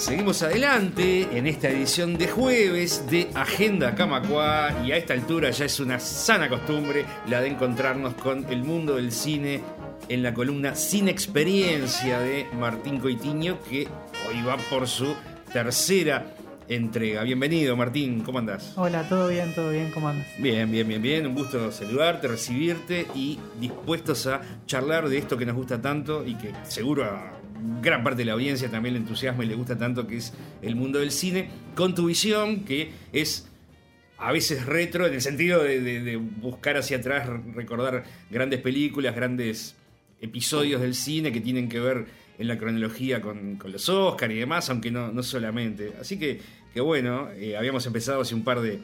Seguimos adelante en esta edición de jueves de Agenda Camacua y a esta altura ya es una sana costumbre la de encontrarnos con el mundo del cine en la columna Sin Experiencia de Martín Coitiño que hoy va por su tercera entrega. Bienvenido Martín, ¿cómo andás? Hola, todo bien, todo bien, ¿cómo andas? Bien, bien, bien, bien. Un gusto saludarte, recibirte y dispuestos a charlar de esto que nos gusta tanto y que seguro a gran parte de la audiencia también le entusiasma y le gusta tanto, que es el mundo del cine, con tu visión, que es a veces retro, en el sentido de, buscar hacia atrás, recordar grandes películas, grandes episodios del cine que tienen que ver en la cronología con, los Oscars y demás, aunque no, no solamente. Así que, que bueno, eh, habíamos empezado hace un par de,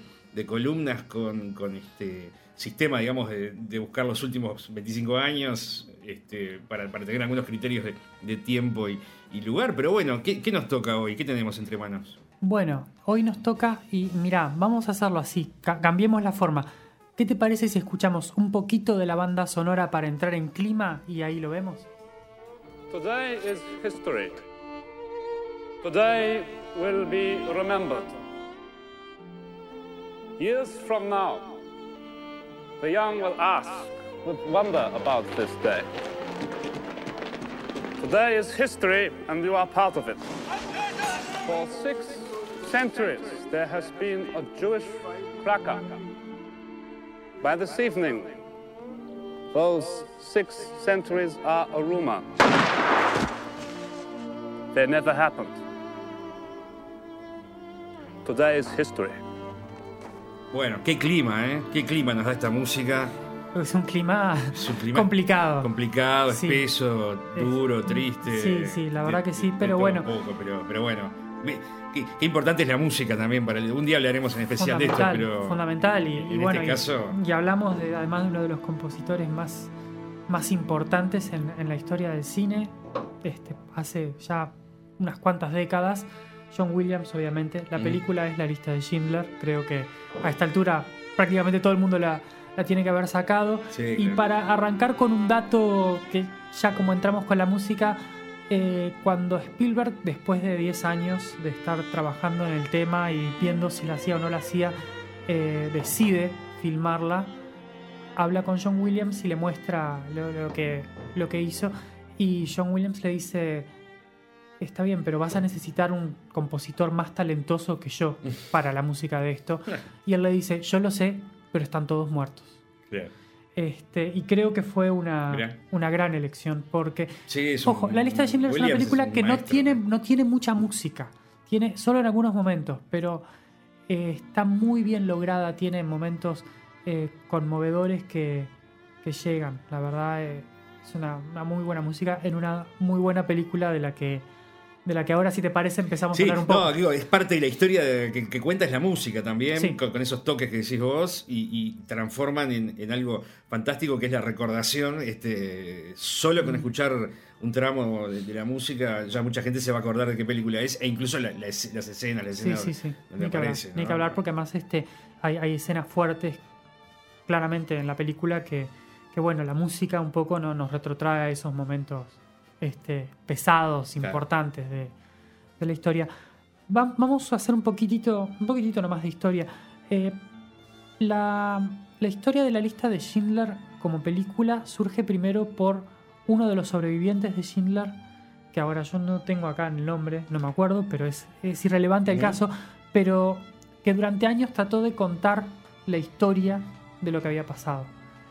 columnas con, con, este sistema, digamos, de, buscar los últimos 25 años este, para, tener algunos criterios de, tiempo y, lugar. Pero bueno, ¿qué, nos toca hoy? ¿Qué tenemos entre manos? Bueno, hoy nos toca, y mira, vamos a hacerlo así, cambiemos la forma. ¿Qué te parece si escuchamos un poquito de la banda sonora para entrar en clima y ahí lo vemos? Today is history. Today will be remembered. Years from now, the young will ask would wonder about this day. Today is history, and you are part of it. For six centuries, there has been a Jewish cracker. By this evening, those six centuries are a rumor. They never happened. Today is history. Bueno, qué clima, ¿eh? Qué clima nos da esta música. Es un clima, complicado. Complicado, espeso, duro, triste. Sí, sí, la verdad que sí, pero bueno. pero, bueno. Qué, importante es la música también. Para un día hablaremos en especial de esto, pero. Fundamental. Y, en bueno, este caso... y, hablamos de, además de uno de los compositores más, más importantes en, la historia del cine. Este, hace ya unas cuantas décadas. John Williams, obviamente. La película es La lista de Schindler. Creo que a esta altura prácticamente todo el mundo la, la tiene que haber sacado. y para arrancar con un dato que ya como entramos con la música, eh, cuando Spielberg, después de 10 años de estar trabajando en el tema y viendo si la hacía o no la hacía, eh, decide filmarla, habla con John Williams y le muestra lo, que, lo que hizo. Y John Williams le dice, está bien, pero vas a necesitar un compositor más talentoso que yo para la música de esto. Y él le dice, yo lo sé, pero están todos muertos. Este, y creo que fue una, una gran elección porque, ojo, La lista de Schindler es una película que no, tiene, no tiene mucha música, tiene solo en algunos momentos, pero eh, está muy bien lograda, tiene momentos eh, conmovedores que, que, llegan. La verdad eh, es una, una muy buena música en una muy buena película de la que de la que ahora, si te parece, empezamos a hablar un poco. No, digo, es parte de la historia que, cuenta es la música también, con, esos toques que decís vos, y, transforman en, algo fantástico que es la recordación. Este, solo con mm. escuchar un tramo de, la música, ya mucha gente se va a acordar de qué película es, e incluso las escenas, la escena sí, sí, sí. Ni que, hablar, que hablar porque además este, hay, hay, escenas fuertes claramente en la película que, que bueno, la música un poco no, nos retrotrae a esos momentos este, pesados, importantes de, la historia. vamos a hacer un poquitito, un poquitito nomás de historia. Eh, la, historia de la lista de Schindler como película surge primero por uno de los sobrevivientes de Schindler, que ahora yo no tengo acá el nombre, no me acuerdo, pero es, irrelevante al caso, pero que durante años trató de contar la historia de lo que había pasado.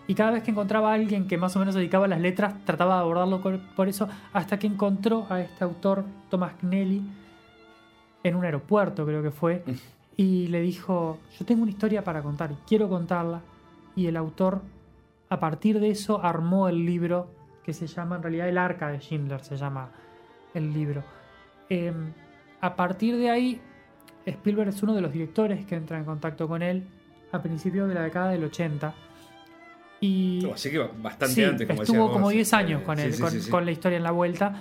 Y cada vez que encontraba a alguien que más o menos dedicaba las letras, trataba de abordarlo por eso, hasta que encontró a este autor, Thomas Knelly, en un aeropuerto creo que fue, y le dijo, yo tengo una historia para contar y quiero contarla. Y el autor, a partir de eso, armó el libro que se llama, en realidad, El Arca de Schindler, se llama el libro. Em, a partir de ahí, Spielberg es uno de los directores que entra en contacto con él a principios de la década del 80 y, así que bastante antes, como Estuvo como 10 años con, él, con, la historia en la vuelta,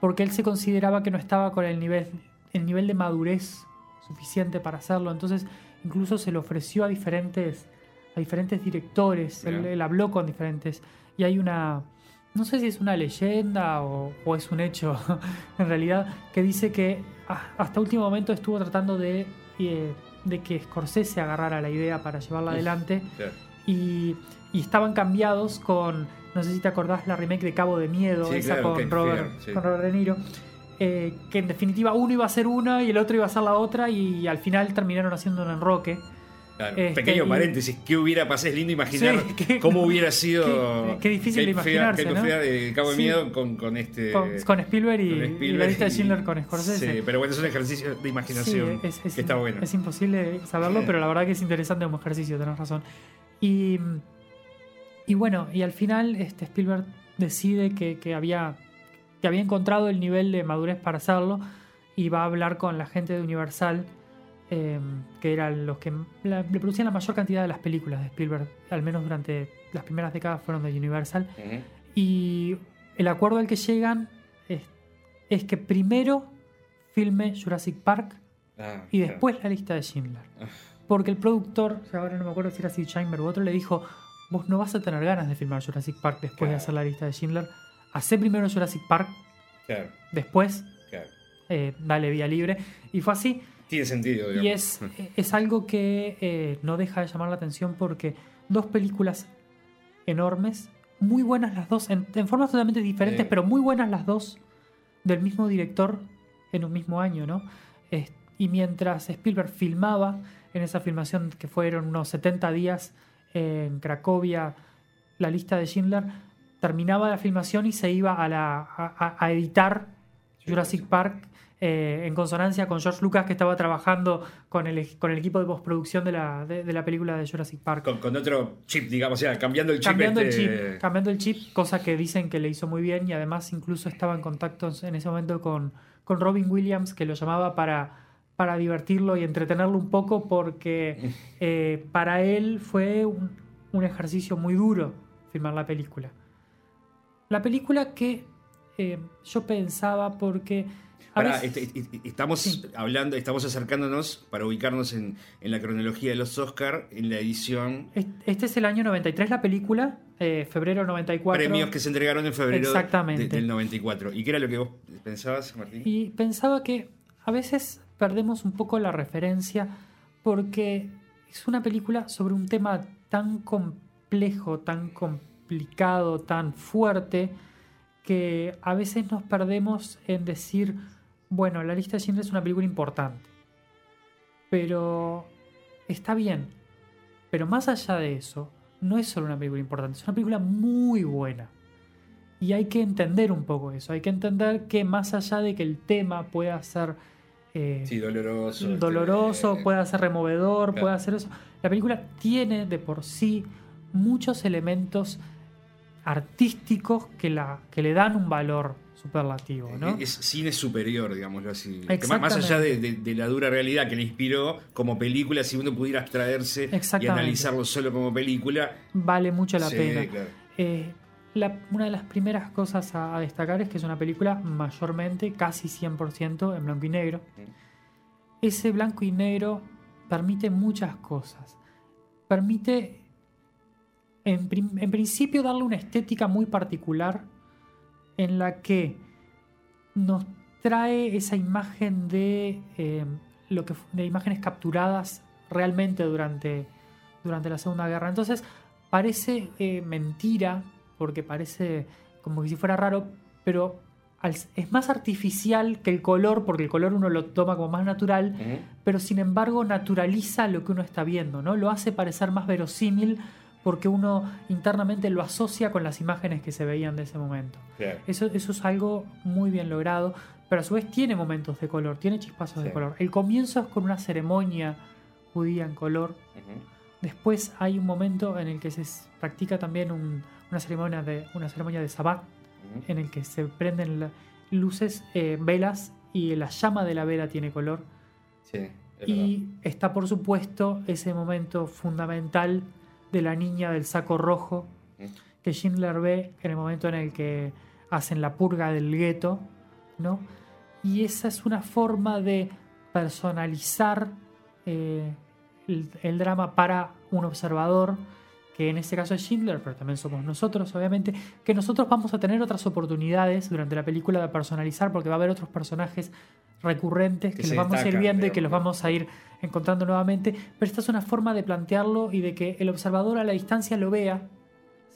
porque él se consideraba que no estaba con el nivel, el nivel de madurez suficiente para hacerlo. Entonces, incluso se lo ofreció a diferentes, a diferentes directores, él, habló con diferentes. Y hay una, no sé si es una leyenda o, o es un hecho en realidad, que dice que hasta último momento estuvo tratando de, eh, de que Scorsese agarrara la idea para llevarla adelante y, y estaban cambiados con, no sé si te acordás, la remake de Cabo de Miedo, Sí, esa claro, con, Robert, Fear, sí. con Robert De Niro, eh, que en definitiva uno iba a ser una y el otro iba a ser la otra y al final terminaron haciendo un enroque. Claro. Este, Pequeño paréntesis, ¿qué hubiera pasado? Es lindo imaginar Sí, cómo hubiera sido. qué- difícil de Fear- imaginarse, Kate ¿no? Fear Cabo de. Miedo con, con este. Con, con Spielberg y, con y la Spielberg lista de Schindler con Scorsese. Sí, pero bueno, es un ejercicio de imaginación es, es- que está bueno. es imposible saberlo, pero la verdad que es interesante como ejercicio, tenés razón. Y, y bueno, y al final este Spielberg decide que, que había, que había encontrado el nivel de madurez para hacerlo y va a hablar con la gente de Universal, eh, que eran los que la- le producían la mayor cantidad de las películas de Spielberg, al menos durante las primeras décadas fueron de Universal. Y el acuerdo al que llegan es, es que primero filme Jurassic Park Ah, y claro. después la lista de Schindler. Ah. Porque el productor, ahora no me acuerdo si era Sid Sheinberg u otro, le dijo, vos no vas a tener ganas de filmar Jurassic Park después de hacer la lista de Schindler. Hacé primero Jurassic Park, Claro, después claro. eh, dale vía libre. Y fue así. Tiene sentido, digamos. Y es, es algo que eh, no deja de llamar la atención porque dos películas enormes, muy buenas las dos, en, en formas totalmente diferentes, pero muy buenas las dos, del mismo director en un mismo año, ¿no? Y mientras Spielberg filmaba en esa filmación que fueron unos 70 días en Cracovia, la lista de Schindler, terminaba la filmación y se iba a, la, a- editar Jurassic Park eh, en consonancia con George Lucas que estaba trabajando con el, con el equipo de postproducción de la, de, de la película de Jurassic Park. Con, con otro chip, digamos, o sea, cambiando el chip. cambiando este- el chip, cambiando el chip, cosa que dicen que le hizo muy bien y además incluso estaba en contacto en ese momento con, con Robin Williams que lo llamaba para, para divertirlo y entretenerlo un poco porque eh, para él fue un, un ejercicio muy duro filmar la película. La película que eh, yo pensaba porque... Pará, veces- estamos Sí. hablando, estamos acercándonos para ubicarnos en, en la cronología de los Oscar, en la edición Est- Este es el año 93 la película, eh, febrero 94. premios que se entregaron en febrero Exactamente. de- del 94. ¿Y qué era lo que vos pensabas, Martín? Y pensaba que a veces perdemos un poco la referencia porque es una película sobre un tema tan complejo, tan complicado, tan fuerte, que a veces nos perdemos en decir, bueno, la lista de Schindler es una película importante. Pero está bien. Pero más allá de eso, no es solo una película importante, es una película muy buena. Y hay que entender un poco eso. Hay que entender que más allá de que el tema pueda ser eh, Sí, doloroso. este, doloroso, eh, pueda ser removedor, claro. pueda ser eso, la película tiene de por sí muchos elementos artísticos que, la, que le dan un valor superlativo. ¿no? Es cine superior, digámoslo así. Que más- allá de, de- de la dura realidad que le inspiró como película, si uno pudiera abstraerse y analizarlo solo como película. Vale mucho la sí, pena. claro. Eh, la- una de las primeras cosas a, a destacar es que es una película mayormente, casi 100% en blanco y negro. Ese blanco y negro permite muchas cosas. Permite, en, en principio, darle una estética muy particular en la que nos trae esa imagen de, eh, lo que, de imágenes capturadas realmente durante, durante la Segunda Guerra. Entonces, parece eh, mentira, porque parece como que si fuera raro, pero es más artificial que el color, porque el color uno lo toma como más natural, pero sin embargo naturaliza lo que uno está viendo, ¿no? Lo hace parecer más verosímil porque uno internamente lo asocia con las imágenes que se veían de ese momento. Eso, eso es algo muy bien logrado, pero a su vez tiene momentos de color, tiene chispazos de color. El comienzo es con una ceremonia judía en color. Después hay un momento en el que se practica también un- una ceremonia de una ceremonia de sabbat en el que se prenden la- luces, eh, velas y la llama de la vela tiene color. Sí, es verdad. Y está por supuesto ese momento fundamental de la niña del saco rojo que Schindler ve en el momento en el que hacen la purga del gueto, ¿no? Y esa es una forma de personalizar eh, el, el drama para un observador que en este caso es Schindler, pero también somos nosotros, obviamente, que nosotros vamos a tener otras oportunidades durante la película de personalizar, porque va a haber otros personajes recurrentes que, Que los vamos a ir viendo y que los vamos a ir encontrando nuevamente, pero esta es una forma de plantearlo y de que el observador a la distancia lo vea,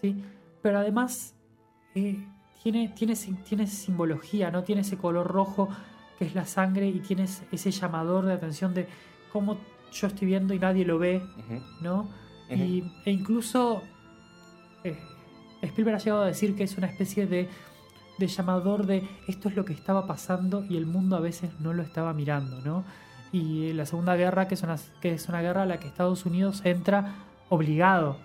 ¿sí? Pero además eh, tiene, tiene, tiene simbología, ¿no? Tiene ese color rojo que es la sangre y tiene ese- llamador de atención de cómo yo estoy viendo y nadie lo ve, Ujú. ¿no? Y- e incluso eh, Spielberg ha llegado a decir que es una especie de, de llamador de esto es lo que estaba pasando y el mundo a veces no lo estaba mirando, ¿no? Y la Segunda Guerra, que es una, que es una guerra a la que Estados Unidos entra obligado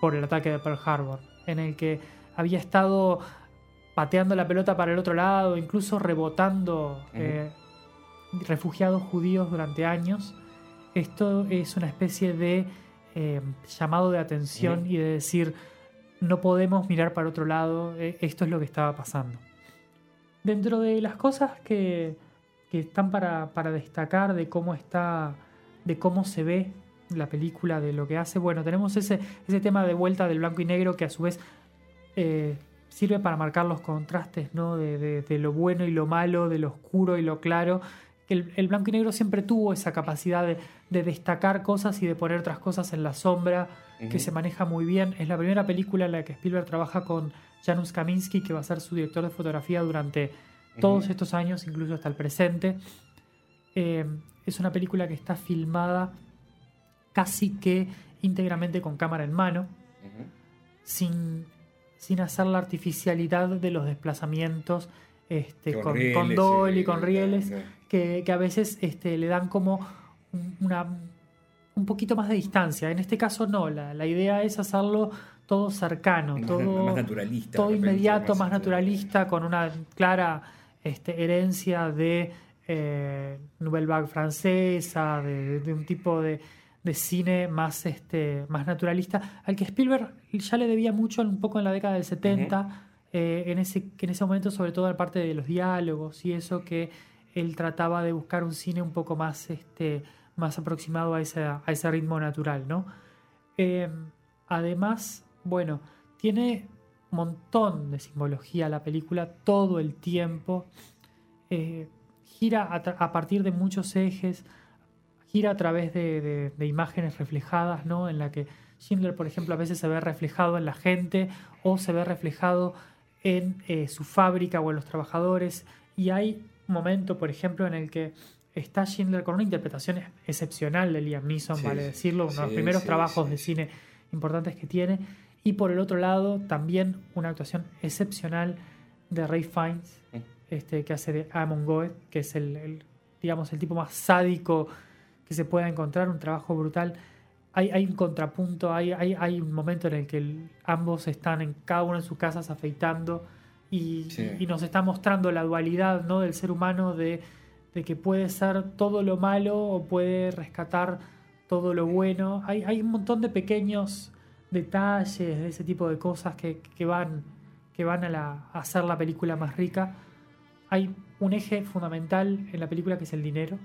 por el ataque de Pearl Harbor, en el que había estado pateando la pelota para el otro lado, incluso rebotando eh, refugiados judíos durante años. Esto es una especie de eh, llamado de atención y de decir, no podemos mirar para otro lado, eh, esto es lo que estaba pasando. Dentro de las cosas que, que están para, para destacar de cómo está, de cómo se ve la película, de lo que hace, bueno, tenemos ese, ese tema de vuelta del blanco y negro que a su vez eh, sirve para marcar los contrastes, ¿no? De, de- de lo bueno y lo malo, de lo oscuro y lo claro. El, el blanco y negro siempre tuvo esa capacidad de, de destacar cosas y de poner otras cosas en la sombra, que se maneja muy bien. Es la primera película en la que Spielberg trabaja con Janusz Kaminski, que va a ser su director de fotografía durante todos estos años, incluso hasta el presente. Eh, es una película que está filmada casi que íntegramente con cámara en mano sin, sin hacer la artificialidad de los desplazamientos este, Con con, rieles, con rieles. Que, que a veces este, le dan como un- una, un poquito más de distancia. En este caso no, la, la idea es hacerlo todo cercano, Más- todo, más naturalista, todo repente, inmediato, más más naturalista, con una clara este, herencia de eh, Nouvelle Vague francesa, de, de un tipo de, de cine más, este, más naturalista, al que Spielberg ya le debía mucho un poco en la década del 70, eh, en, ese, en ese momento sobre todo la parte de los diálogos y eso que él trataba de buscar un cine un poco más, este, más aproximado a ese, a ese ritmo natural, ¿no? Eh, además, bueno, tiene un montón de simbología la película todo el tiempo. Eh, gira a, partir de muchos ejes, gira a través de, imágenes reflejadas, ¿no? En la que Schindler, por ejemplo, a veces se ve reflejado en la gente o se ve reflejado en eh, su fábrica o en los trabajadores. Y hay momento, por ejemplo, en el que está Schindler con una interpretación ex- excepcional de Liam Neeson, Sí, vale sí. decirlo, uno de los Sí, primeros sí, trabajos sí, de sí. cine importantes que tiene. Y por el otro lado, también una actuación excepcional de Ray Fiennes, Mm. este, que hace de Amon Goeth, que es el, el, digamos, el tipo más sádico que se pueda encontrar, un trabajo brutal. Hay, hay un contrapunto, hay, hay, hay un momento en el que ambos están en cada uno en sus casas afeitando y, Sí. y nos está mostrando la dualidad ¿no? del ser humano de, de que puede ser todo lo malo o puede rescatar todo lo bueno. Hay, hay un montón de pequeños detalles, de ese tipo de cosas que, que van, que van a, la- a hacer la película más rica. Hay un eje fundamental en la película que es el dinero.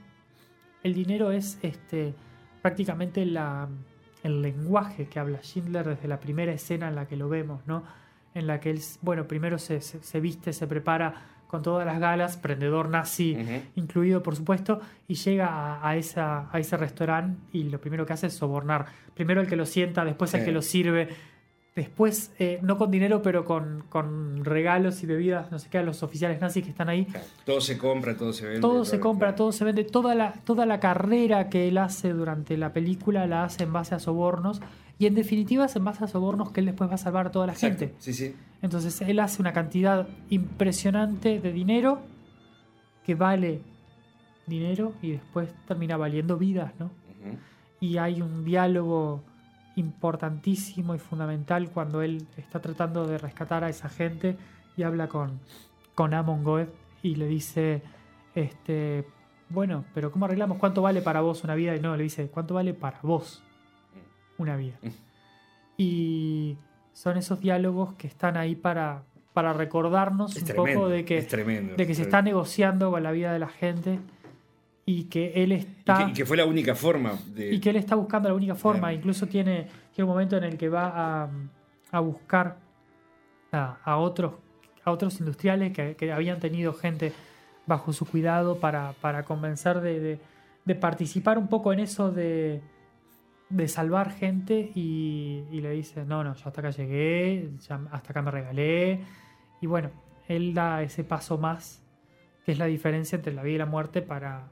El dinero es este, prácticamente la, el lenguaje que habla Schindler desde la primera escena en la que lo vemos, ¿no? En la que él, bueno, primero se, se- se viste, se prepara con todas las galas, prendedor nazi incluido por supuesto, y llega a, a esa, a ese restaurante y lo primero que hace es sobornar. Primero el que lo sienta, después el que lo sirve, después, eh, no con dinero, pero con, con regalos y bebidas, no sé qué, a los oficiales nazis que están ahí. Todo se compra, todo se vende. Todo se compra, todo se vende, toda la, toda la carrera que él hace durante la película la hace en base a sobornos y en definitiva es en base a sobornos que él después va a salvar a toda la Exacto, gente. Sí, sí. Entonces él hace una cantidad impresionante de dinero que vale dinero y después termina valiendo vidas, ¿no? Y hay un diálogo importantísimo y fundamental cuando él está tratando de rescatar a esa gente y habla con, con Amon Goeth y le dice, este, bueno, pero ¿cómo arreglamos? ¿Cuánto vale para vos una vida? Y no, le dice, ¿cuánto vale para vos una vida? Y son esos diálogos que están ahí para, para recordarnos Es un tremendo. poco de que, es tremendo. de que se es está negociando con la vida de la gente y que él Y está que, y que fue la única forma de. y que él está buscando la única forma. Claro. Incluso tiene, un momento en el que va a, a buscar a, a otros, a otros industriales que, que habían tenido gente bajo su cuidado para, para convencer de, de- de participar un poco en eso de, de salvar gente y, y le dice, no, no, yo hasta acá llegué, ya hasta acá me regalé. Y bueno, él da ese paso más, que es la diferencia entre la vida y la muerte para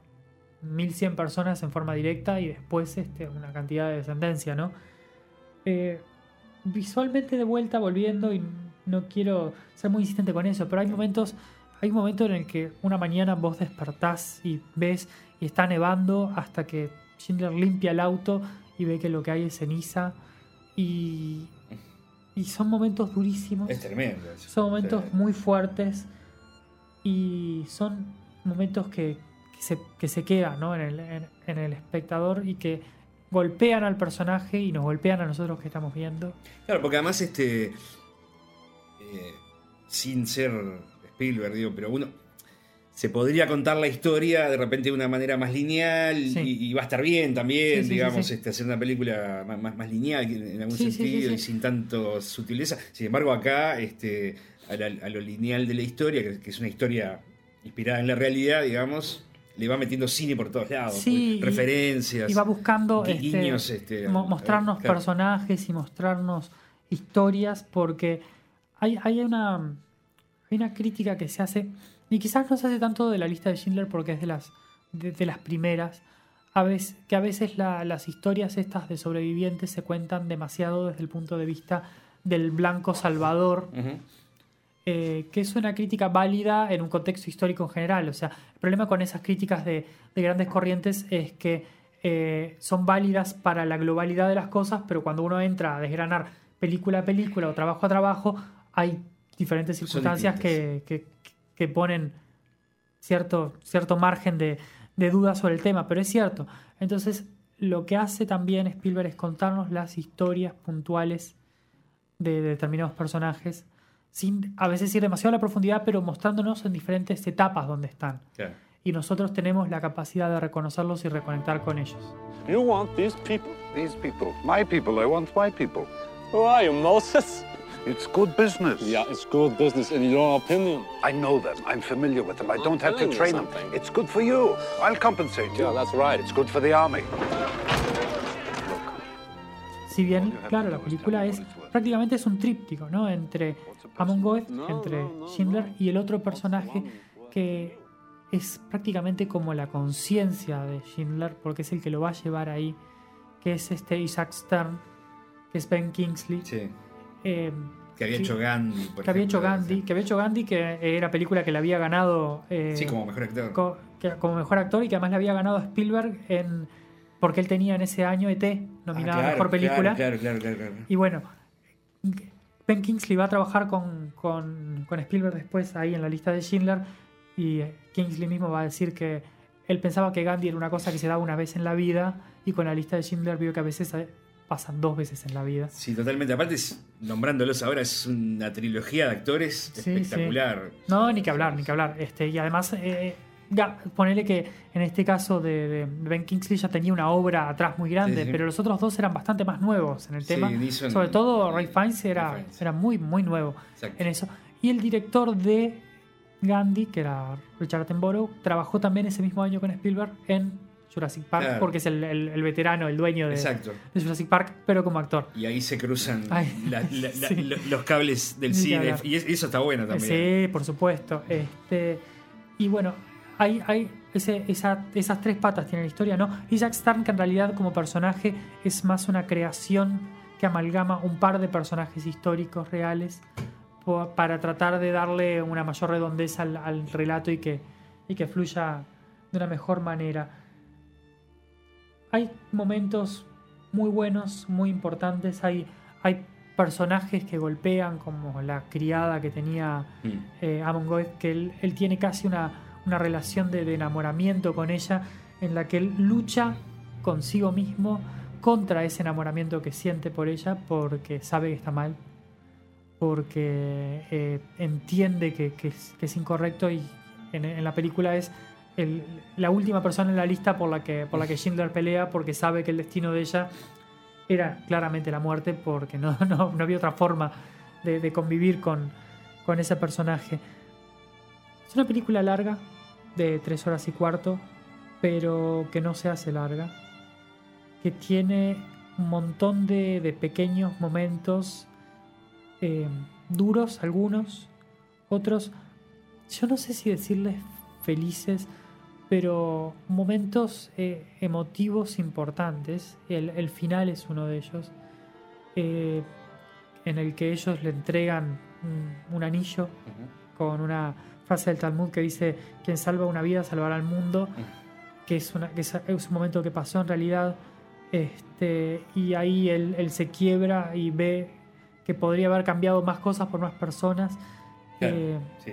1100 personas en forma directa y después este, una cantidad de descendencia, ¿no? Eh, visualmente de vuelta, volviendo, y no quiero ser muy insistente con eso, pero hay momentos, hay un momento en el que una mañana vos despertás y ves y está nevando hasta que Schindler limpia el auto y ve que lo que hay es ceniza y, y son momentos durísimos. Es tremendo. eso. Son momentos Sí. muy fuertes y son momentos que, que se, que se quedan ¿no? en, el, en- en el espectador y que golpean al personaje y nos golpean a nosotros que estamos viendo. Claro, porque además, este. eh, sin ser Spielberg, digo, pero uno. Se podría contar la historia de repente de una manera más lineal Sí. y, y va a estar bien también, Sí, sí, sí, digamos. Este, hacer una película más, más, más lineal en algún sentido y sin tanto sutileza. Sin embargo, acá, este, a, la- a lo lineal de la historia, que, que es una historia inspirada en la realidad, digamos, le va metiendo cine por todos lados, Sí, pues, referencias. Y va buscando este, este, a- mostrarnos claro. personajes y mostrarnos historias porque hay, hay una hay una crítica que se hace y quizás no se hace tanto de la lista de Schindler porque es de las de, de las primeras a veces, que a veces la- las historias estas de sobrevivientes se cuentan demasiado desde el punto de vista del blanco salvador Ujú. Eh, que es una crítica válida en un contexto histórico en general. O sea, el problema con esas críticas de, de grandes corrientes es que eh, son válidas para la globalidad de las cosas, pero cuando uno entra a desgranar película a película o trabajo a trabajo, hay diferentes circunstancias que, que- que ponen cierto, cierto margen de, de duda sobre el tema, pero es cierto. Entonces, lo que hace también Spielberg es contarnos las historias puntuales de determinados personajes, sin a veces ir demasiado a la profundidad, pero mostrándonos en diferentes etapas donde están. Claro. Y nosotros tenemos la capacidad de reconocerlos y reconectar con ellos. You want these people? These people, my people, I want my people. Who are you, Moses? It's good business. Yeah, it's good business in your opinion. I know them. I'm familiar with them. I I'm don't have to train them. It's good for you. I'll compensate you. Yeah, that's right. It's good for the army. Si bien, claro, la película es prácticamente es un tríptico, ¿no? Entre Amon Goeth, entre Schindler y el otro personaje que es prácticamente como la conciencia de Schindler, porque es el que lo va a llevar ahí, que es este Isaac Stern, que es Ben Kingsley, Sí. eh, Que había Sí. hecho Gandhi. por que había hecho ejemplo. Gandhi, que había hecho Gandhi, que era película que le había ganado eh, Sí, como mejor actor. co- que- como mejor actor y que además le había ganado a Spielberg en porque él tenía en ese año ET Ah, nominada a claro, mejor película. Claro, claro, claro, claro. Y bueno, Ben Kingsley va a trabajar con, con- con Spielberg después ahí en la lista de Schindler y eh, Kingsley mismo va a decir que él pensaba que Gandhi era una cosa que se daba una vez en la vida y con la lista de Schindler vio que a veces eh, pasan dos veces en la vida. Sí, totalmente. Aparte, nombrándolos ahora, es una trilogía de actores Sí, espectacular. No, ni que hablar, ni que hablar. Este, y además, eh, ya, ponele que en este caso de, de Ben Kingsley ya tenía una obra atrás muy grande, Sí, sí. pero los otros dos eran bastante más nuevos en el Sí, tema. Neeson- Sobre todo Ray Fiennes era, Fiennes. era muy, muy nuevo Exacto. en eso. Y el director de Gandhi, que era Richard Attenborough, trabajó también ese mismo año con Spielberg en Jurassic Park, Claro. porque es el, el- el veterano, el dueño de, de Jurassic Park, pero como actor. Y ahí se cruzan Ay, la- la- sí. lo- los cables del cine. Y es- eso está bueno también. Sí, por supuesto. Este, y bueno, hay, hay ese- esa- esas tres patas tiene la historia, ¿no? Y Jack Stern, que en realidad como personaje es más una creación que amalgama un par de personajes históricos reales para tratar de darle una mayor redondez al, al relato y que, y que fluya de una mejor manera. Hay momentos muy buenos, muy importantes, hay, hay personajes que golpean, como la criada que tenía Mm. eh, Amon Goeth, que él, él tiene casi una, una relación de, de enamoramiento con ella, en la que él lucha consigo mismo contra ese enamoramiento que siente por ella, porque sabe que está mal, porque eh, entiende que, que es, que es incorrecto y en, en la película es el- la última persona en la lista por la, que, por la que Schindler pelea, porque sabe que el destino de ella era claramente la muerte porque no, no, no había otra forma de, de convivir con, con ese personaje. Es una película larga, de tres horas y cuarto, pero que no se hace larga, que tiene un montón de, de pequeños momentos eh, duros, algunos, otros, yo no sé si decirles felices, pero momentos eh, emotivos importantes. El, el final es uno de ellos, eh, en el que ellos le entregan un, un anillo con una frase del Talmud que dice, quien salva una vida salvará al mundo, que es, una, que es, es un momento que pasó en realidad, este, y ahí él, él se quiebra y ve que podría haber cambiado más cosas por más personas. Claro, Eh, sí.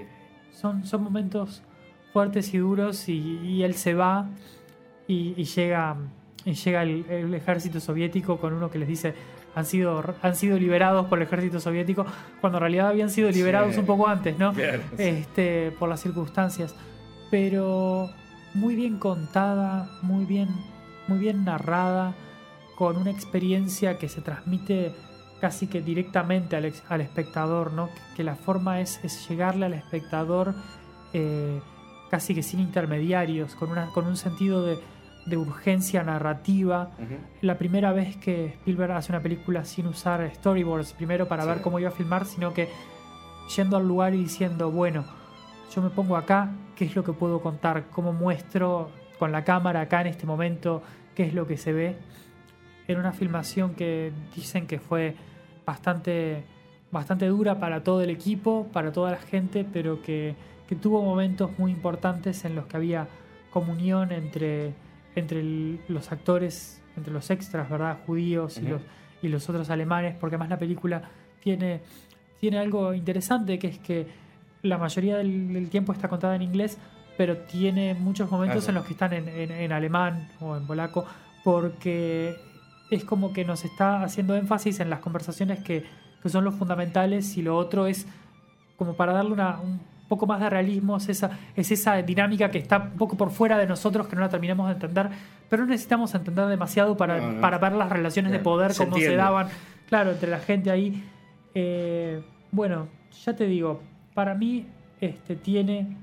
son, son momentos fuertes y duros y, y él se va y, y llega, y llega el, el ejército soviético con uno que les dice han sido, han sido liberados por el ejército soviético cuando en realidad habían sido liberados Sí. un poco antes, ¿no? Sí. este, por las circunstancias. Pero muy bien contada, muy bien, muy bien narrada, con una experiencia que se transmite casi que directamente al, ex- al espectador, ¿no? Que, que la forma es, es llegarle al espectador eh, casi que sin intermediarios, con, una, con un sentido de, de urgencia narrativa. Ujú. La primera vez que Spielberg hace una película sin usar storyboards, primero para Sí. ver cómo iba a filmar, sino que yendo al lugar y diciendo, bueno, yo me pongo acá, ¿qué es lo que puedo contar? ¿Cómo muestro con la cámara acá en este momento qué es lo que se ve? Era una filmación que dicen que fue bastante, bastante dura para todo el equipo, para toda la gente, pero que, que tuvo momentos muy importantes en los que había comunión entre, entre los actores, entre los extras, ¿verdad? Judíos y, los, y los otros alemanes, porque además la película tiene, tiene algo interesante, que es que la mayoría del, del tiempo está contada en inglés, pero tiene muchos momentos Claro. en los que están en, en- en alemán o en polaco, porque es como que nos está haciendo énfasis en las conversaciones que, que son los fundamentales y lo otro es como para darle una, un poco más de realismo, es esa, es esa dinámica que está un poco por fuera de nosotros que no la terminamos de entender, pero no necesitamos entender demasiado para, No, no. para ver las relaciones de poder, se cómo se daban, claro, entre la gente ahí. Eh, bueno, ya te digo, para mí este, tiene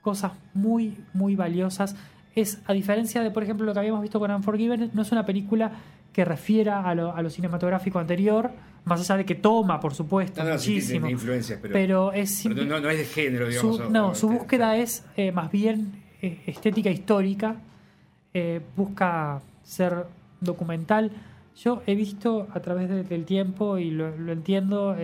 cosas muy, muy valiosas. Es, a diferencia de, por ejemplo, lo que habíamos visto con Unforgiven, no es una película que refiera a lo, a lo cinematográfico anterior, más allá de que toma, por supuesto, No, sí influencias, pero, pero es pero no, no es de género, digamos. su, no, o- su este- búsqueda es eh, más bien eh, estética histórica, eh, busca ser documental. Yo he visto a través de- del tiempo y lo, lo entiendo,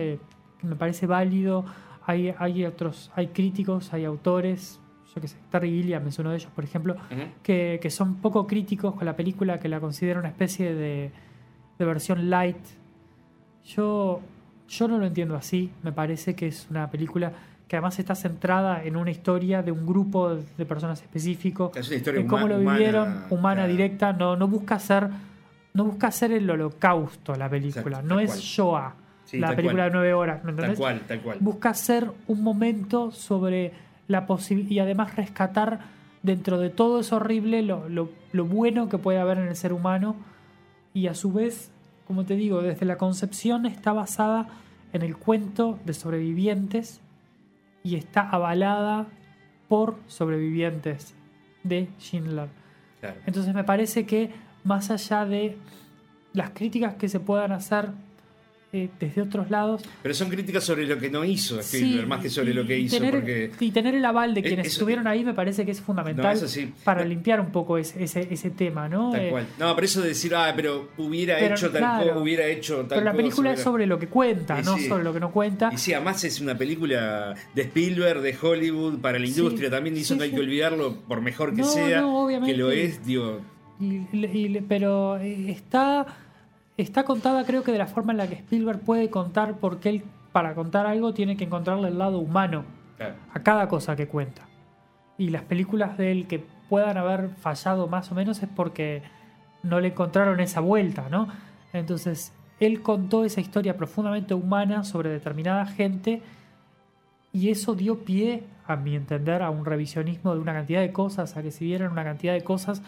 me parece válido. Hay, hay otros, hay críticos, hay autores, yo que sé, Terry Gilliam es uno de ellos, por ejemplo, que, que son poco críticos con la película, que la consideran una especie de, de versión light. Yo, yo no lo entiendo así, me parece que es una película que además está centrada en una historia de un grupo de personas específico, Es una historia en cómo lo humana, vivieron, humana, claro. directa, no, no busca ser no busca ser el holocausto la película, Exacto, no es cual. Shoah, Sí, la película cual. de nueve horas, ¿me Tal cual, tal cual. busca ser un momento sobre la posibilidad y además rescatar dentro de todo eso horrible lo, lo- lo bueno que puede haber en el ser humano y a su vez, como te digo, desde la concepción está basada en el cuento de sobrevivientes y está avalada por sobrevivientes de Schindler. Claro. Entonces me parece que más allá de las críticas que se puedan hacer eh, desde otros lados, Pero son críticas sobre lo que no hizo Spielberg, Sí, más que sobre y- lo que y hizo, tener, porque y tener el aval de Eh, quienes eso- estuvieron ahí me parece que es fundamental No, eso sí. para No. limpiar un poco ese, ese, ese tema, ¿no? tal Eh, cual. No, pero eso de decir, ah, pero hubiera Pero, hecho tal claro. cosa, hubiera hecho tal pero la cosa, película es sobre lo que cuenta, Y no sí. sobre lo que no cuenta. Y sí, además es una película de Spielberg, de Hollywood, para la industria. También hizo sí, No hay que olvidarlo, por mejor que No, sea, no, obviamente. que lo es, digo. Y- y- pero eh, está, está contada creo que de la forma en la que Spielberg puede contar porque él para contar algo tiene que encontrarle el lado humano claro. a cada cosa que cuenta. Y las películas de él que puedan haber fallado más o menos es porque no le encontraron esa vuelta, ¿no? Entonces, él contó esa historia profundamente humana sobre determinada gente y eso dio pie, a mi entender, a un revisionismo de una cantidad de cosas, a que se vieran una cantidad de cosas.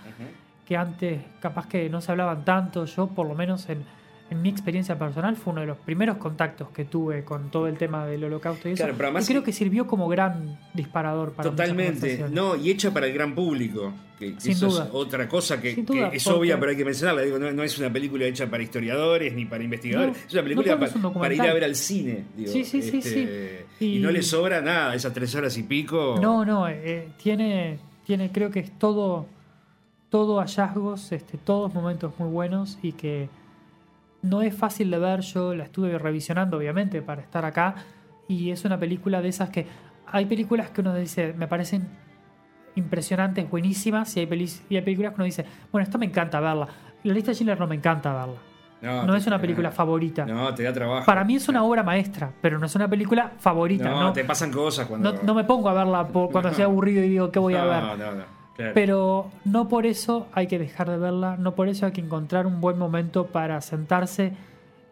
Que antes capaz que no se hablaban tanto. Yo, por lo menos en, en mi experiencia personal, fue uno de los primeros contactos que tuve con todo el tema del holocausto y eso. Claro, pero además- y creo que sirvió como gran disparador para Totalmente. No, y hecha para el gran público. Que, que Sin eso duda. es otra cosa que, Sin que duda, es obvia, pero hay que mencionarla. Digo, no, no es una película hecha para historiadores ni para investigadores. No, es una película no, un para, ir a ver al cine. digo, Sí, sí, sí, este, sí. Y, Y- no le sobra nada, esas tres horas y pico. No, no, eh, tiene, tiene, creo que es todo, todo hallazgos, este, todos momentos muy buenos y que no es fácil de ver. Yo la estuve revisionando, obviamente, para estar acá. Y es una película de esas que. Hay películas que uno dice, me parecen impresionantes, buenísimas, y hay, y hay películas que uno dice, bueno, esto me encanta verla. La lista de Schindler no me encanta verla. No, te- es una película favorita. No, te da trabajo. Para mí es una obra maestra, pero no es una película favorita. No, No, te pasan cosas cuando. no, no me pongo a verla por- cuando estoy aburrido y digo, ¿qué voy a No, ver? No, no, claro. Pero no por eso hay que dejar de verla, no por eso hay que encontrar un buen momento para sentarse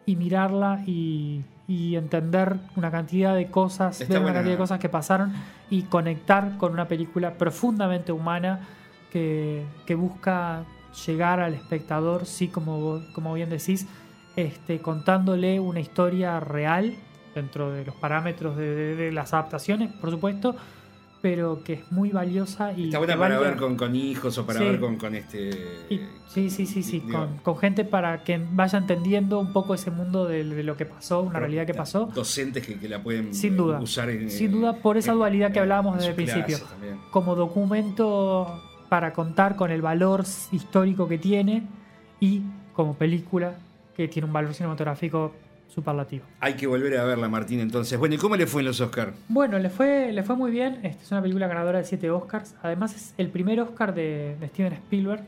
y mirarla y, y entender una cantidad de cosas, Está ver una buena. cantidad de cosas que pasaron y conectar con una película profundamente humana que, que busca llegar al espectador, sí, como, como bien decís, este, contándole una historia real dentro de los parámetros de, de- de las adaptaciones, por supuesto, pero que es muy valiosa y Está buena para ver con, con hijos o para Sí. ver con, con este. y- sí, sí, sí, sí, con, con gente para que vaya entendiendo un poco ese mundo de, de lo que pasó, una realidad que pasó. Docentes que, que la pueden Sin eh, duda. usar en, Sin duda, por esa en- dualidad que hablábamos desde el principio. también. Como documento para contar con el valor histórico que tiene y como película que tiene un valor cinematográfico superlativo. Hay que volver a verla, Martín, entonces. Bueno, ¿y cómo le fue en los Oscars? Bueno, le fue, le fue muy bien. Esta es una película ganadora de 7 Oscars. Además, es el primer Oscar de, de Steven Spielberg.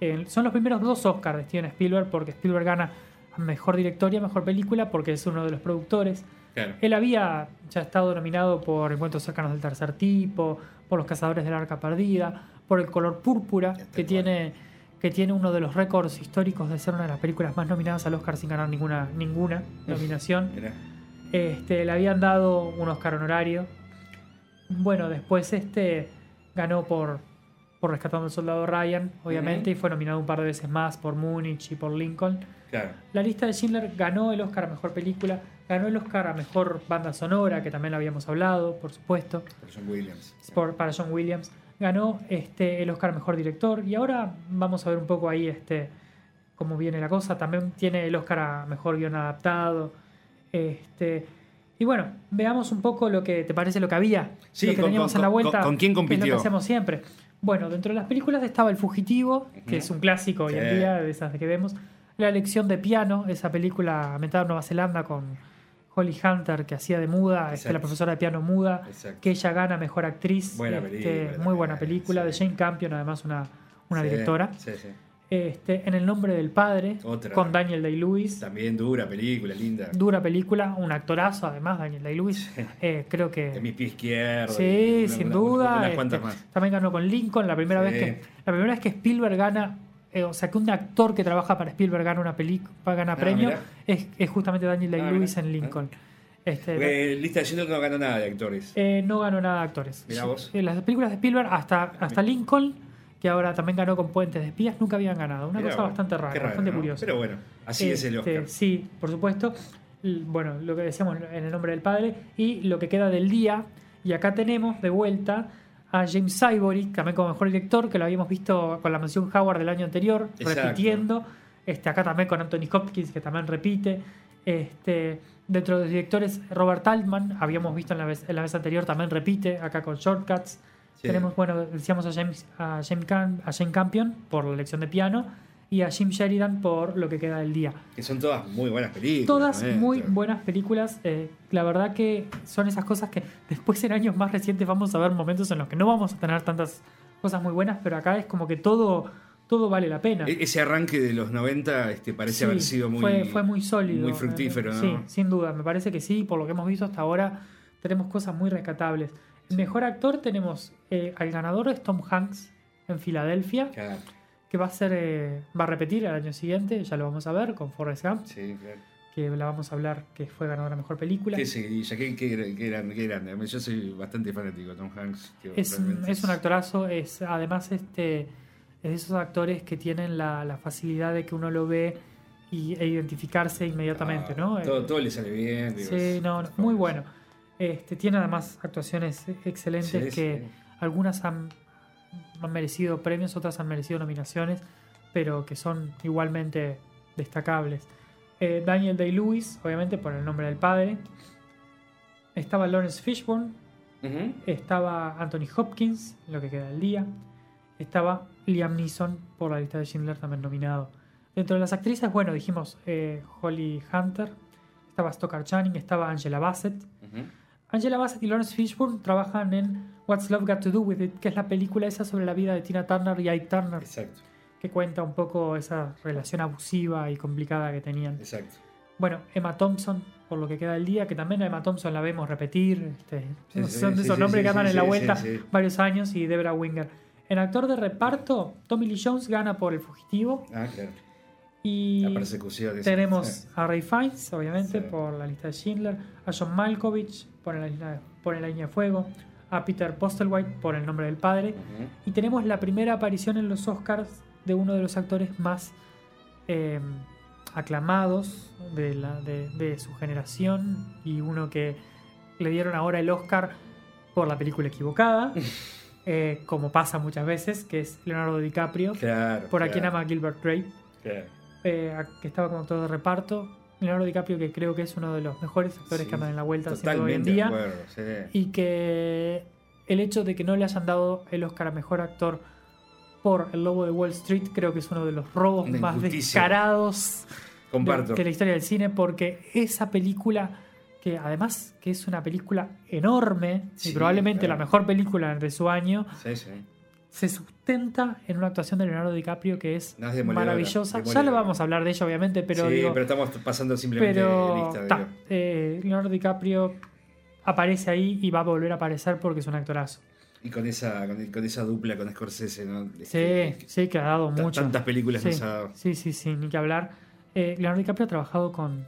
Eh, son los primeros dos Oscars de Steven Spielberg porque Spielberg gana mejor director y a mejor película porque es uno de los productores. Claro. Él había ya estado nominado por Encuentros cercanos del tercer tipo, por Los cazadores del arca perdida, por El color púrpura, que tiene, que tiene uno de los récords históricos de ser una de las películas más nominadas al Oscar sin ganar ninguna, ninguna nominación. Este, le habían dado un Oscar honorario. Bueno, después este ganó por, por Rescatando al Soldado Ryan, obviamente, y fue nominado un par de veces más por Múnich y por Lincoln. Claro. La lista de Schindler ganó el Oscar a Mejor Película, ganó el Oscar a Mejor Banda Sonora, que también lo habíamos hablado, por supuesto, Por John Williams. por- para John Williams. Ganó este, el Oscar a Mejor Director y ahora vamos a ver un poco ahí este, cómo viene la cosa. También tiene el Oscar a Mejor Guión Adaptado. Este, y bueno, veamos un poco lo que te parece lo que había, Sí, lo que con- teníamos con- en la vuelta. con quién que es lo que compitió? hacemos siempre. Bueno, dentro de las películas estaba El Fugitivo, que es un clásico hoy en día, de esas que vemos. La lección de piano, esa película ambientada en Nueva Zelanda con Holly Hunter, que hacía de muda, este, la profesora de piano muda, Exacto. que ella gana mejor actriz. Buena este, película muy buena película, de. Jane Campion, además una, una Sí, directora. Sí. Este, en El nombre del padre, Otra. con Daniel Day-Lewis. También dura película, linda. Dura película, un actorazo además, Daniel Day-Lewis. Eh, creo que... De mi pie izquierdo. Sí, y una- sin una- duda. Unas este, cuantas más. También ganó con Lincoln, la primera vez que la primera vez que Spielberg gana, eh, o sea, que un actor que trabaja para Spielberg gana una película, gana Ah, premio, es, es justamente Daniel Ah, Day-Lewis en Lincoln. Este, Porque lista de Schindler no ganó nada de actores. eh, no ganó nada de actores. Mirá vos. Eh, Las películas de Spielberg, hasta, hasta Lincoln, que ahora también ganó con Puentes de Espías, nunca habían ganado. Una Mirá cosa vos. bastante rara, raro, bastante ¿no? curiosa. Pero bueno, así es el Este, Oscar. Sí, por supuesto. Bueno, lo que decíamos en el nombre del padre y lo que queda del día. Y acá tenemos de vuelta a James Ivory, también como mejor director, que lo habíamos visto con la mención Howard del año anterior, Exacto. repitiendo. Este, acá también con Anthony Hopkins, que también repite. Este, dentro de los directores, Robert Altman, habíamos visto en la vez, en la vez anterior, también repite, acá con Shortcuts. Sí. Tenemos, bueno, decíamos a James, a James, Cam- a Jane Campion por la lección de piano y a Jim Sheridan por lo que queda del día. Que son todas muy buenas películas. Todas muy buenas películas. eh, la verdad que son esas cosas que después en años más recientes vamos a ver momentos en los que no vamos a tener tantas cosas muy buenas, pero acá es como que todo, todo vale la pena. E- Ese arranque de los 90 este, parece Sí, haber sido muy, fue, fue muy sólido. muy fructífero, eh, ¿no? Sí, sin duda. Me parece que sí, por lo que hemos visto hasta ahora, tenemos cosas muy rescatables. El mejor actor tenemos eh, al ganador es Tom Hanks en Filadelfia, Claro, que va a ser, eh, va a repetir al año siguiente, ya lo vamos a ver con Forrest Gump, sí, claro. que la vamos a hablar que fue ganadora mejor película. Qué seguidilla, qué, qué, qué grande, qué grande. Yo soy bastante fanático de Tom Hanks. que Es, es un actorazo, es además este es de esos actores que tienen la, la facilidad de que uno lo ve y, e identificarse inmediatamente, Ah, ¿no? Todo, todo le sale bien. digo, Sí, no, no, muy bueno. Este, tiene además actuaciones excelentes Sí, que sí. algunas han, han merecido premios, otras han merecido nominaciones, pero que son igualmente destacables. Eh, Daniel Day-Lewis, obviamente por el nombre del padre. Estaba Lawrence Fishburne, estaba Anthony Hopkins, lo que queda del día. Estaba Liam Neeson por la lista de Schindler también nominado. Dentro de las actrices, bueno, dijimos eh, Holly Hunter, estaba Stoker Channing, estaba Angela Bassett. Angela Bassett y Lawrence Fishburne trabajan en What's Love Got to Do With It, que es la película esa sobre la vida de Tina Turner y Ike Turner, Exacto, que cuenta un poco esa relación abusiva y complicada que tenían. exacto. Bueno, Emma Thompson, por lo que queda del día, que también a Emma Thompson la vemos repetir. este, Sí, son sí, de sí, esos sí, nombres que andan en la vuelta varios años y Debra Winger. En actor de reparto, Tommy Lee Jones gana por El Fugitivo. Ah, claro. Y La persecución. tenemos a Ray Fiennes, obviamente, por la lista de Schindler. A John Malkovich, por la, por la línea de fuego. A Peter Postlewhite, por El nombre del padre. Y tenemos la primera aparición en los Oscars de uno de los actores más eh, aclamados de, la, de, de su generación y uno que le dieron ahora el Oscar por la película equivocada, eh, como pasa muchas veces, que es Leonardo DiCaprio, Claro. por a quien ama Gilbert Grape, claro. eh, que estaba como actor de reparto. Leonardo DiCaprio, que creo que es uno de los mejores actores Sí, que andan en la vuelta hoy en día acuerdo. sí. y que el hecho de que no le hayan dado el Oscar a Mejor Actor por El Lobo de Wall Street creo que es uno de los robos Una más injusticia. descarados Comparto. de, de la historia del cine porque esa película que además que es una película enorme Sí, y probablemente claro. la mejor película de su año Sí, sí. Se sustenta en una actuación de Leonardo DiCaprio que es maravillosa ya lo vamos a hablar de ella obviamente pero sí, digo, pero estamos pasando simplemente pero lista. ta, eh, Leonardo DiCaprio aparece ahí y va a volver a aparecer porque es un actorazo. Y con esa, con, con esa dupla con Scorsese, ¿no? Sí, Este, sí, que ha dado mucho. Tantas películas sí, nos ha dado. sí, sí, sí, ni que hablar. Eh, Leonardo DiCaprio ha trabajado con,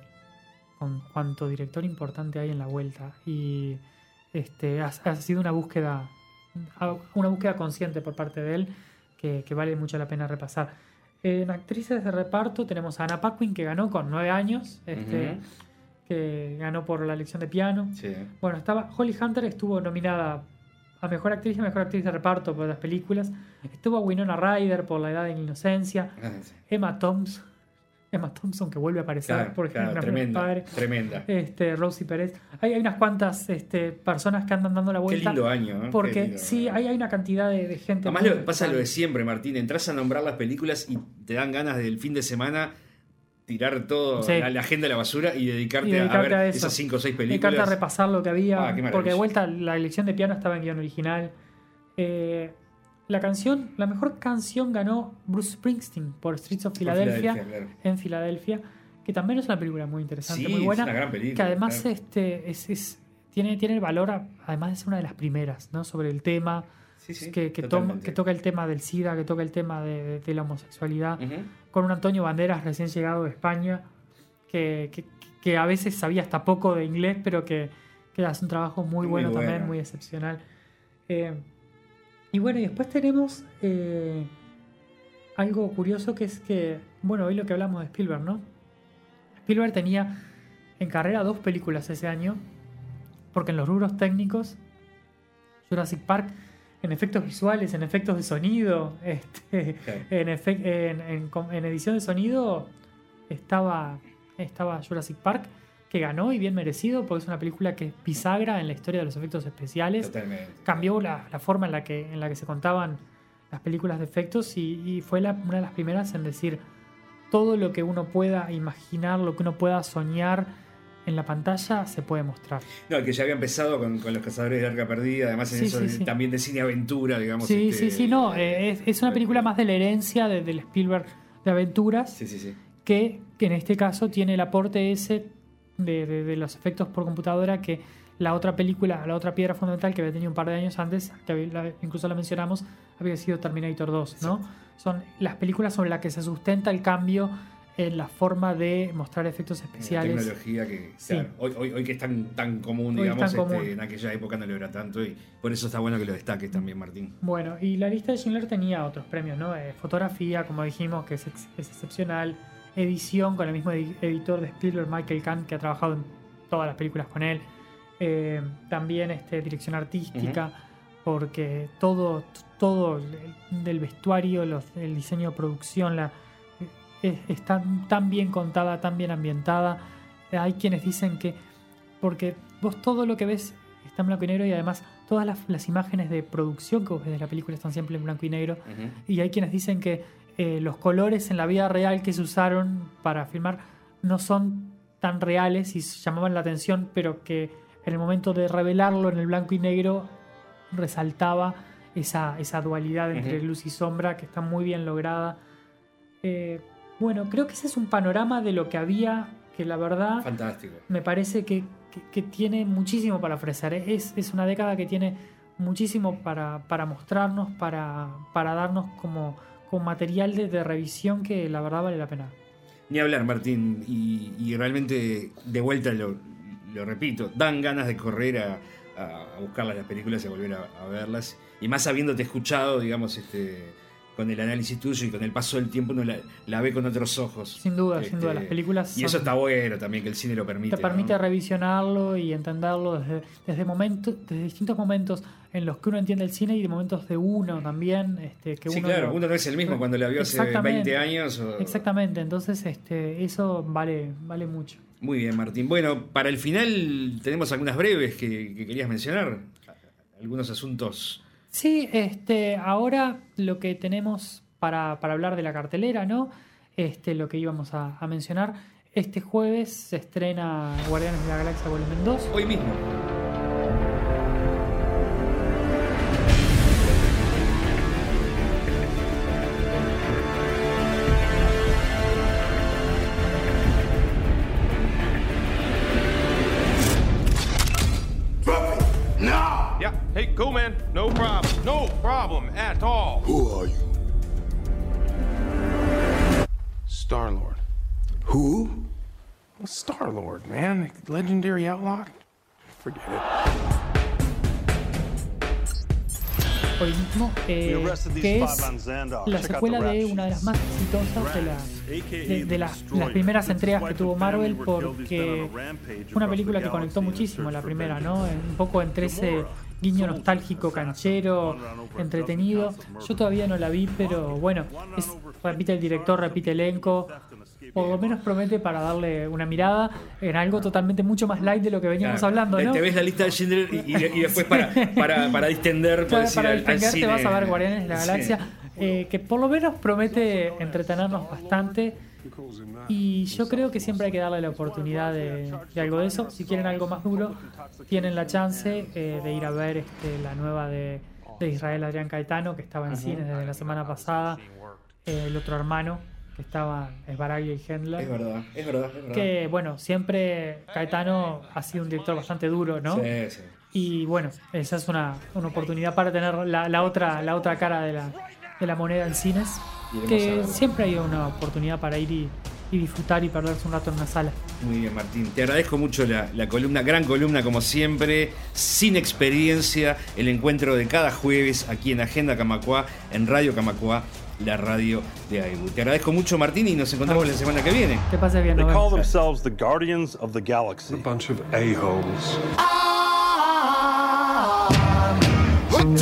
con cuanto director importante hay en la vuelta y este, ha, ha sido una búsqueda, una búsqueda consciente por parte de él que, que vale mucho la pena repasar. En actrices de reparto tenemos a Anna Paquin que ganó con nueve años, este, que ganó por la lección de piano. Sí. Bueno, estaba Holly Hunter estuvo nominada a mejor actriz y mejor actriz de reparto por las películas. Estuvo Winona Ryder por La edad de la inocencia. Emma Thompson, Emma Thompson que vuelve a aparecer Claro, por claro, ejemplo, tremenda. padre. Tremenda. Este, Rosie Pérez. Hay, hay unas cuantas este, personas que andan dando la Qué vuelta. lindo año. Qué Porque lindo. sí, hay, hay una cantidad de, de gente. Además, lo, pasa lo de siempre, Martín. Entras a nombrar las películas y te dan ganas del fin de semana tirar todo Sí. la, la agenda a la basura y dedicarte, Y dedicarte a ver a esas 5 o 6 Me películas. encanta repasar lo que había, Ah, qué porque de vuelta la elección de piano estaba en guion original. Eh, la canción, la mejor canción ganó Bruce Springsteen por Streets of Philadelphia, claro. en Filadelfia, que también es una película muy interesante, Sí, muy buena, es una gran película. que además claro. este, es, es- tiene, tiene el valor, a- además de ser una de las primeras, ¿no? sobre el tema, Sí, sí, que, que, toma- que toca el tema del SIDA, que toca el tema de, de- de la homosexualidad, Ujú. con un Antonio Banderas recién llegado de España, que, que- a veces sabía hasta poco de inglés, pero que, hace un trabajo muy, Muy bueno, también, bueno. muy excepcional. Eh, y bueno, y después tenemos eh, algo curioso que es que, bueno, hoy lo que hablamos de Spielberg, ¿no? Spielberg tenía en carrera dos películas ese año, porque en los rubros técnicos, Jurassic Park, en efectos visuales, en efectos de sonido, este, en, en- en en edición de sonido estaba, estaba Jurassic Park, que ganó y bien merecido, porque es una película que es bisagra en la historia de los efectos especiales. Totalmente. Cambió la, la forma en la, que, en la que se contaban las películas de efectos y, y fue la- una de las primeras en decir todo lo que uno pueda imaginar, lo que uno pueda soñar en la pantalla se puede mostrar. No, que ya había empezado con, con Los Cazadores de Arca Perdida, además en Sí, eso sí, de- sí. también de cine aventura, digamos. Sí, este, sí, sí, no, eh, es, es una película más de la herencia de- del Spielberg de aventuras. Sí, sí, sí. que, que en este caso tiene el aporte ese de, de- de los efectos por computadora que la otra película, la otra piedra fundamental que había tenido un par de años antes, que había- la- incluso la mencionamos, había sido Terminator 2, ¿no? Son las películas sobre las que se sustenta el cambio en la forma de mostrar efectos La especiales. tecnología que Sí. claro, hoy, hoy, hoy que es tan, tan común, Hoy digamos, tan este, común. en aquella época no lo era tanto y por eso está bueno que lo destaques también, Martín. Bueno, y la lista de Schindler tenía otros premios, ¿no? Eh, fotografía, como dijimos, que es, ex- es excepcional. Edición, con el mismo edi- editor de Spielberg, Michael Kahn, que ha trabajado en todas las películas con él. Eh, también este, dirección artística, porque todo, todo el- del vestuario, los, el diseño de producción, la, es- está tan bien contada, tan bien ambientada. Hay quienes dicen que, porque vos todo lo que ves está en blanco y negro y además todas las, las imágenes de producción que vos ves de la película están siempre en blanco y negro. Y hay quienes dicen que eh, los colores en la vida real que se usaron para filmar no son tan reales y llamaban la atención, pero que en el momento de revelarlo en el blanco y negro resaltaba esa, esa dualidad entre luz y sombra que está muy bien lograda. Eh, bueno, creo que ese es un panorama de lo que había que la verdad Fantástico. me parece que, que- que tiene muchísimo para ofrecer. Es, es una década que tiene muchísimo para, para mostrarnos, para, para darnos como, como material de, revisión que la verdad vale la pena. Ni hablar, Martín, y, realmente de vuelta lo, repito, dan ganas de correr a, a- a buscar las películas y a volver a, a verlas. Y más habiéndote escuchado, digamos, este, con el análisis tuyo y con el paso del tiempo, uno la, la ve con otros ojos. Sin duda, Este, sin duda. Las películas Y eso está bueno también, que el cine lo permite. te permite ¿no? revisionarlo y entenderlo desde, desde, momentos, desde distintos momentos en los que uno entiende el cine y de momentos de uno también. Este, que Sí, uno claro, lo- uno no es el mismo cuando la vio hace Exactamente. 20 años. o- Exactamente, entonces este, eso vale, vale mucho. Muy bien, Martín. Bueno, para el final tenemos algunas breves que, que querías mencionar. Algunos asuntos. Sí, este, ahora lo que tenemos para, para hablar de la cartelera, ¿no? Este, lo que íbamos a, a mencionar. Este jueves se estrena Guardianes de la Galaxia Volumen 2. Hoy mismo. Man. Legendary outlaw. Forget it. Hoy mismo, eh, que es la secuela de una de las más exitosas de, la, de, de las, las primeras entregas que tuvo Marvel porque fue una película que conectó muchísimo la primera, ¿no? Un poco entre ese guiño nostálgico, canchero, entretenido. Yo todavía no la vi, pero bueno, es- repite el director, repite elenco. Por lo menos promete para darle una mirada en algo totalmente mucho más light de lo que veníamos Claro, hablando, ¿no? Te ves la lista de Schindler y, y- y después para, para, para distender, para al- al distender te vas a ver Guardianes de la Sí. Galaxia, eh, que por lo menos promete entretenernos bastante. Y yo creo que siempre hay que darle la oportunidad de, de algo de eso. Si quieren algo más duro, tienen la chance eh, de ir a ver este, la nueva de, de Israel Adrián Caetano, que estaba en cines desde la semana pasada. Eh, el otro hermano, que estaba, es Baraglia y Hendler. Es verdad, es verdad, es verdad. Que bueno, siempre Caetano ha sido un director bastante duro, ¿no? Sí, sí. Y bueno, esa es una, una oportunidad para tener la, la otra, la otra cara de la, de la moneda en cines. Que siempre hay una oportunidad para ir y, y disfrutar y perderse un rato en una sala. Muy bien, Martín. Te agradezco mucho la, la columna, gran columna como siempre, sin experiencia, el encuentro de cada jueves aquí en Agenda Camacuá, en Radio Camacuá, la radio de AEBU. Te agradezco mucho, Martín, y nos encontramos la semana que viene. Que pase bien, They call themselves the Guardians of the Galaxy. Bunch of a-holes. On